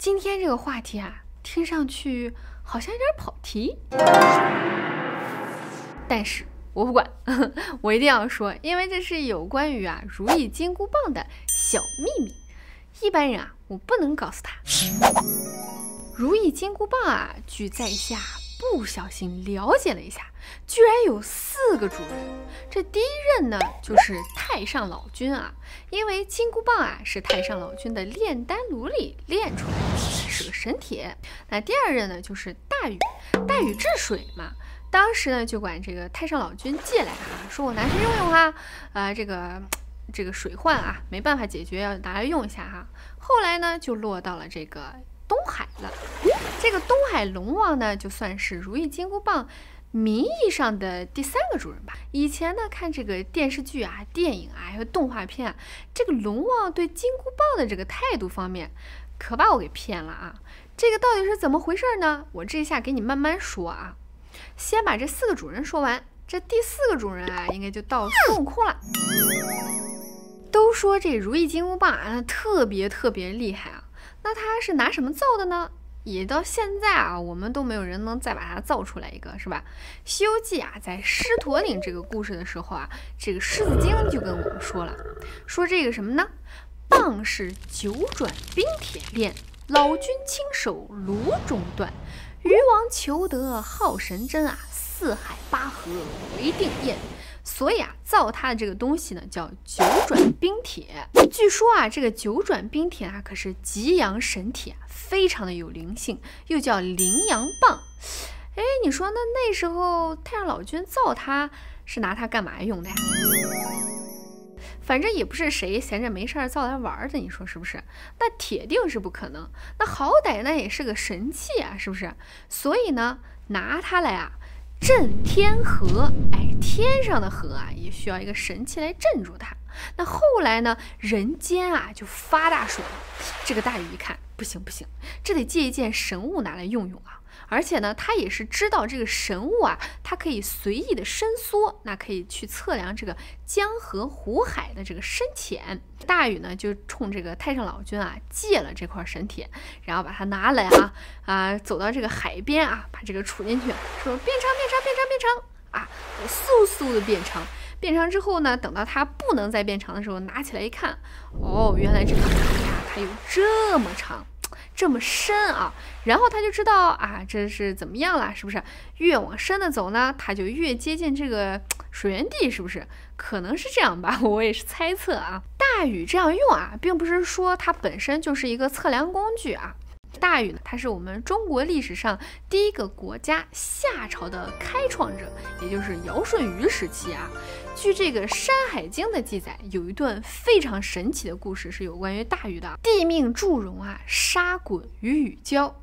今天这个话题啊，听上去好像有点跑题，但是我不管，我一定要说，因为这是有关于啊如意金箍棒的小秘密，一般人啊我不能告诉他。如意金箍棒啊，据在下不小心了解了一下，居然有四个主人。这第一任呢，就是太上老君啊，因为金箍棒啊是太上老君的炼丹炉里炼出来的，是个神铁。那第二任呢，就是大禹，大禹治水嘛，当时呢就管这个太上老君借来啊，说我拿去用用哈，啊这个这个水患啊没办法解决，要拿来用一下哈。后来呢就落到了这个东海了，这个东海龙王呢就算是如意金箍棒。名义上的第三个主人吧。以前呢，看这个电视剧啊、电影啊，还有动画片啊，这个龙王对金箍棒的这个态度方面，可把我给骗了啊！这个到底是怎么回事呢？我这下给你慢慢说啊。先把这四个主人说完，这第四个主人啊，应该就到孙悟空了。都说这如意金箍棒啊，特别特别厉害啊，那他是拿什么造的呢？也到现在啊，我们都没有人能再把它造出来一个，是吧？《西游记》啊，在狮驼岭这个故事的时候啊，这个狮子精就跟我们说了，说这个什么呢？棒是九转冰铁炼，老君亲手炉中断，渔王求得好神针啊，四海八河为定验。所以啊，造它的这个东西呢，叫九转冰铁。据说啊，这个九转冰铁啊，可是极阳神铁，非常的有灵性，又叫灵阳棒。哎，你说那那时候太上老君造它是拿它干嘛用的呀？反正也不是谁闲着没事儿造来玩的，你说是不是？那铁定是不可能。那好歹那也是个神器啊，是不是？所以呢，拿它来啊。镇天河，哎，天上的河啊，也需要一个神器来镇住它。那后来呢，人间啊就发大水了。这个大禹一看，不行不行，这得借一件神物拿来用用啊。而且呢，他也是知道这个神物啊，它可以随意的伸缩，那可以去测量这个江河湖海的这个深浅。大禹呢，就冲这个太上老君啊借了这块神铁，然后把它拿来啊啊，走到这个海边啊，把这个杵进去，说变长变长变长变长啊，嗖嗖的变长。变长之后呢，等到它不能再变长的时候，拿起来一看，哦，原来这个海呀，它有这么长。这么深啊，然后他就知道啊，这是怎么样了，是不是？越往深的走呢，他就越接近这个水源地，是不是？可能是这样吧，我也是猜测啊。大禹这样用啊，并不是说它本身就是一个测量工具啊。大禹呢，他是我们中国历史上第一个国家夏朝的开创者，也就是尧舜禹时期啊。据这个《山海经》的记载，有一段非常神奇的故事，是有关于大禹的。帝命祝融啊，杀鲧与禹交，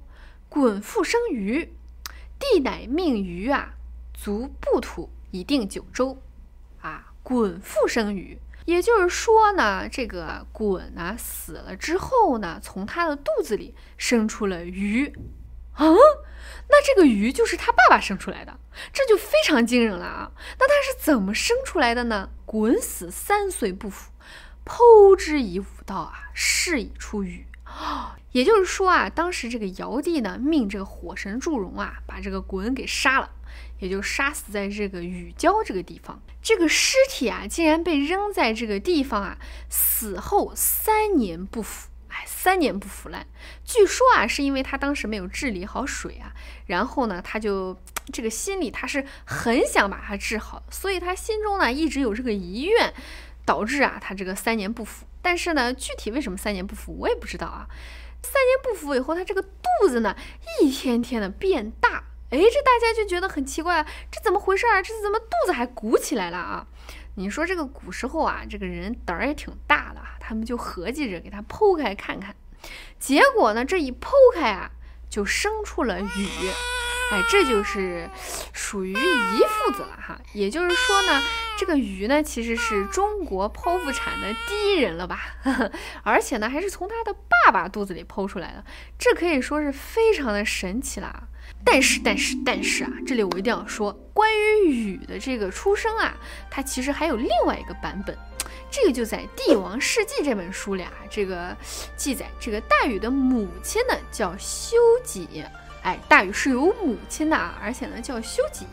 鲧复生禹，帝乃命禹啊，足不土以定九州。啊，鲧复生禹。也就是说呢，这个鲧呢死了之后呢，从他的肚子里生出了鱼，啊，那这个鱼就是他爸爸生出来的，这就非常惊人了啊！那他是怎么生出来的呢？鲧死三岁不腐，剖之以武道啊，是以出鱼。也就是说啊，当时这个尧帝呢，命这个火神祝融啊，把这个鲧给杀了。也就杀死在这个雨郊这个地方，这个尸体啊，竟然被扔在这个地方啊，死后三年不腐，哎，三年不腐烂。据说啊，是因为他当时没有治理好水啊，然后呢，他就这个心里他是很想把它治好，所以他心中呢一直有这个遗愿，导致啊他这个三年不腐。但是呢，具体为什么三年不腐，我也不知道啊。三年不腐以后，他这个肚子呢，一天天的变大。哎，这大家就觉得很奇怪，这怎么回事啊？这怎么肚子还鼓起来了啊？你说这个古时候啊，这个人胆儿也挺大的，他们就合计着给他剖开看看。结果呢，这一剖开啊，就生出了鱼。哎，这就是属于姨父子了哈。也就是说呢，这个鱼呢，其实是中国剖腹产的第一人了吧？而且呢，还是从他的爸爸肚子里剖出来的，这可以说是非常的神奇了。但是，但是，但是啊，这里我一定要说，关于禹的这个出生啊，它其实还有另外一个版本。这个就在《帝王世纪》这本书里啊，这个记载，这个大禹的母亲呢叫修己，哎，大禹是有母亲的啊，而且呢叫修己。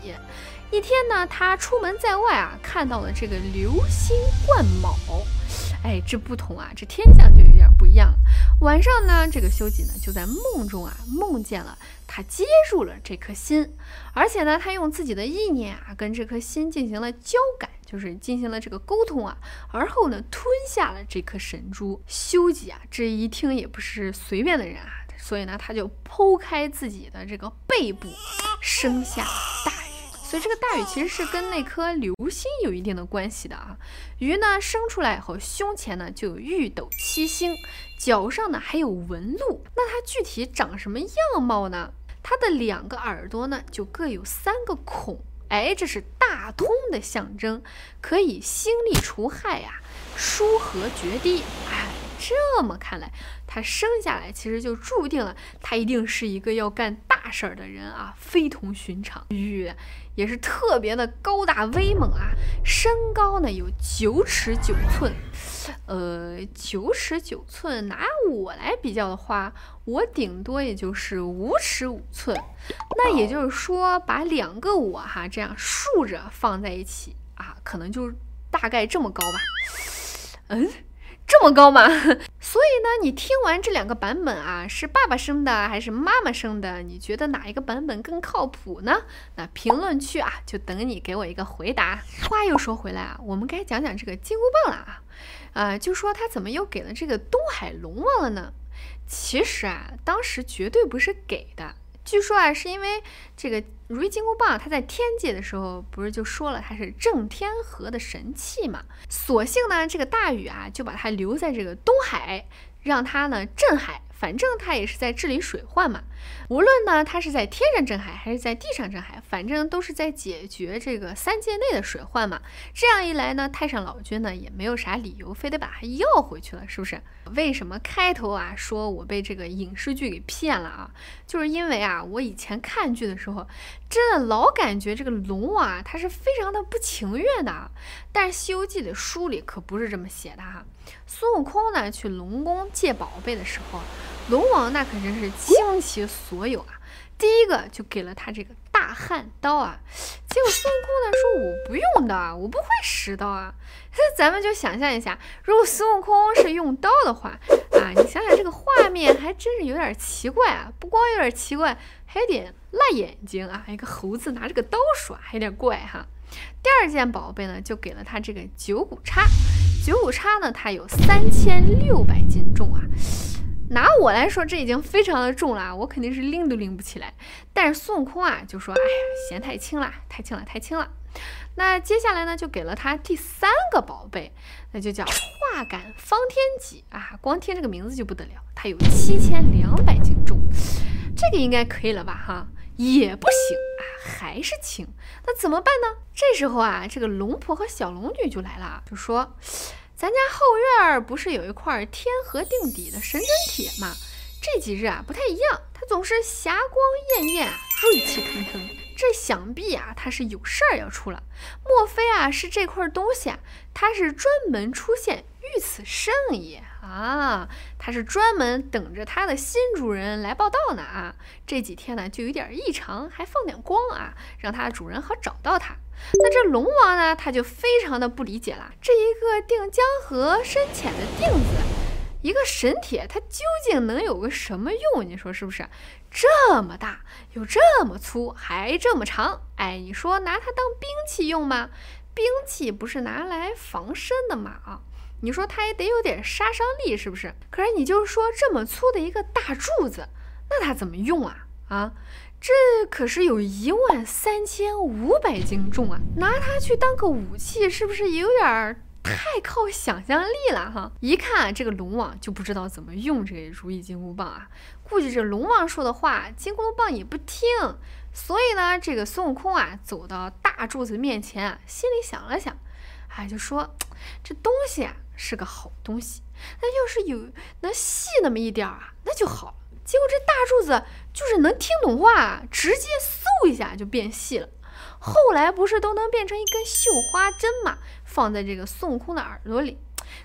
一天呢，他出门在外啊，看到了这个流星贯卯，哎，这不同啊，这天象就有点不一样。晚上呢，这个修己呢就在梦中啊，梦见了他接住了这颗心，而且呢，他用自己的意念啊，跟这颗心进行了交感，就是进行了这个沟通啊，而后呢，吞下了这颗神珠。修己啊，这一听也不是随便的人啊，所以呢，他就剖开自己的这个背部，生下大。所以这个大禹其实是跟那颗流星有一定的关系的啊。鱼呢生出来以后，胸前呢就有玉斗七星，脚上呢还有纹路。那它具体长什么样貌呢？它的两个耳朵呢就各有三个孔，哎，这是大通的象征，可以兴利除害呀，疏和决堤。哎，这么看来，他生下来其实就注定了他一定是一个要干大事儿的人啊，非同寻常。玉。也是特别的高大威猛啊，身高呢有九尺九寸，呃，九尺九寸，拿我来比较的话，我顶多也就是五尺五寸，那也就是说，把两个我哈这样竖着放在一起啊，可能就大概这么高吧，嗯。这么高吗？所以呢，你听完这两个版本啊，是爸爸生的还是妈妈生的？你觉得哪一个版本更靠谱呢？那评论区啊，就等你给我一个回答。话又说回来啊，我们该讲讲这个金箍棒了啊，啊，就说他怎么又给了这个东海龙王了呢？其实啊，当时绝对不是给的。据说啊，是因为这个如意金箍棒，它在天界的时候，不是就说了它是镇天河的神器嘛？索性呢，这个大禹啊，就把它留在这个东海，让它呢镇海。反正他也是在治理水患嘛，无论呢他是在天上镇海还是在地上镇海，反正都是在解决这个三界内的水患嘛。这样一来呢，太上老君呢也没有啥理由非得把他要回去了，是不是？为什么开头啊说我被这个影视剧给骗了啊？就是因为啊，我以前看剧的时候，真的老感觉这个龙啊他是非常的不情愿的，但是《西游记》的书里可不是这么写的哈。孙悟空呢去龙宫借宝贝的时候。龙王那可真是倾其所有啊！第一个就给了他这个大汉刀啊，结果孙悟空呢说：“我不用的，我不会使刀啊。”那咱们就想象一下，如果孙悟空是用刀的话啊，你想想这个画面还真是有点奇怪啊！不光有点奇怪，还有点辣眼睛啊！一个猴子拿着个刀耍，还有点怪哈。第二件宝贝呢，就给了他这个九股叉。九股叉呢，它有三千六百斤重啊。拿我来说，这已经非常的重了，我肯定是拎都拎不起来。但是孙悟空啊，就说：“哎呀，嫌太轻了，太轻了，太轻了。”那接下来呢，就给了他第三个宝贝，那就叫化感方天戟啊。光听这个名字就不得了，它有七千两百斤重，这个应该可以了吧？哈，也不行啊，还是轻。那怎么办呢？这时候啊，这个龙婆和小龙女就来了，就说。咱家后院儿不是有一块天河定底的神针铁吗？这几日啊不太一样，它总是霞光艳艳，锐气腾腾。这想必啊，它是有事儿要出了。莫非啊是这块东西啊？它是专门出现遇此圣也啊？它是专门等着它的新主人来报道呢啊？这几天呢就有点异常，还放点光啊，让它主人好找到它。那这龙王呢，他就非常的不理解了。这一个定江河深浅的定子，一个神铁，它究竟能有个什么用？你说是不是？这么大，又这么粗，还这么长，哎，你说拿它当兵器用吗？兵器不是拿来防身的嘛？啊，你说它也得有点杀伤力，是不是？可是你就是说这么粗的一个大柱子，那它怎么用啊？啊？这可是有一万三千五百斤重啊！拿它去当个武器，是不是有点太靠想象力了哈？一看这个龙王就不知道怎么用这个如意金箍棒啊！估计这龙王说的话，金箍棒也不听。所以呢，这个孙悟空啊，走到大柱子面前啊，心里想了想，哎，就说这东西啊是个好东西，那要是有能细那么一点儿啊，那就好了。结果这大柱子就是能听懂话，直接嗖一下就变细了。后来不是都能变成一根绣花针嘛？放在这个孙悟空的耳朵里，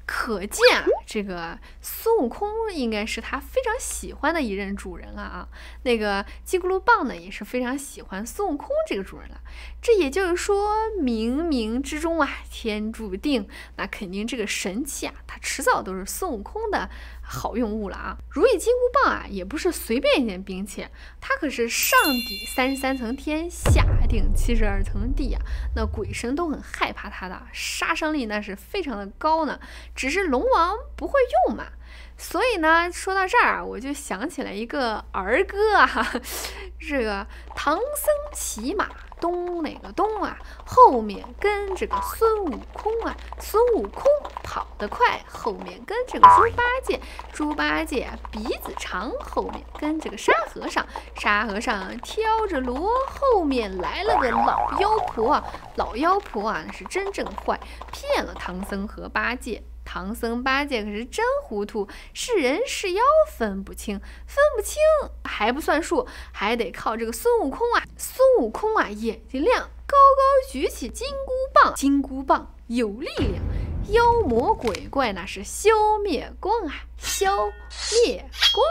可见啊，这个孙悟空应该是他非常喜欢的一任主人了啊。那个金箍棒呢，也是非常喜欢孙悟空这个主人了。这也就是说，冥冥之中啊，天注定，那肯定这个神器啊，它迟早都是孙悟空的好用物了啊。如意金箍棒啊，也不是随便一件兵器，它可是上抵三十三层天，下顶七十二层地啊。那鬼神都很害怕它的，杀伤力那是非常的高呢。只是龙王不会用嘛。所以呢，说到这儿啊，我就想起来一个儿歌啊，这个唐僧骑马东那个东啊，后面跟着个孙悟空啊，孙悟空跑得快，后面跟着个猪八戒，猪八戒鼻子长，后面跟着个沙和尚，沙和尚挑着箩，后面来了个老妖婆，老妖婆啊是真正坏，骗了唐僧和八戒。唐僧八戒可是真糊涂，是人是妖分不清，分不清还不算数，还得靠这个孙悟空啊！孙悟空啊，眼睛亮，高高举起金箍棒，金箍棒有力量，妖魔鬼怪那是消灭光啊，消灭光。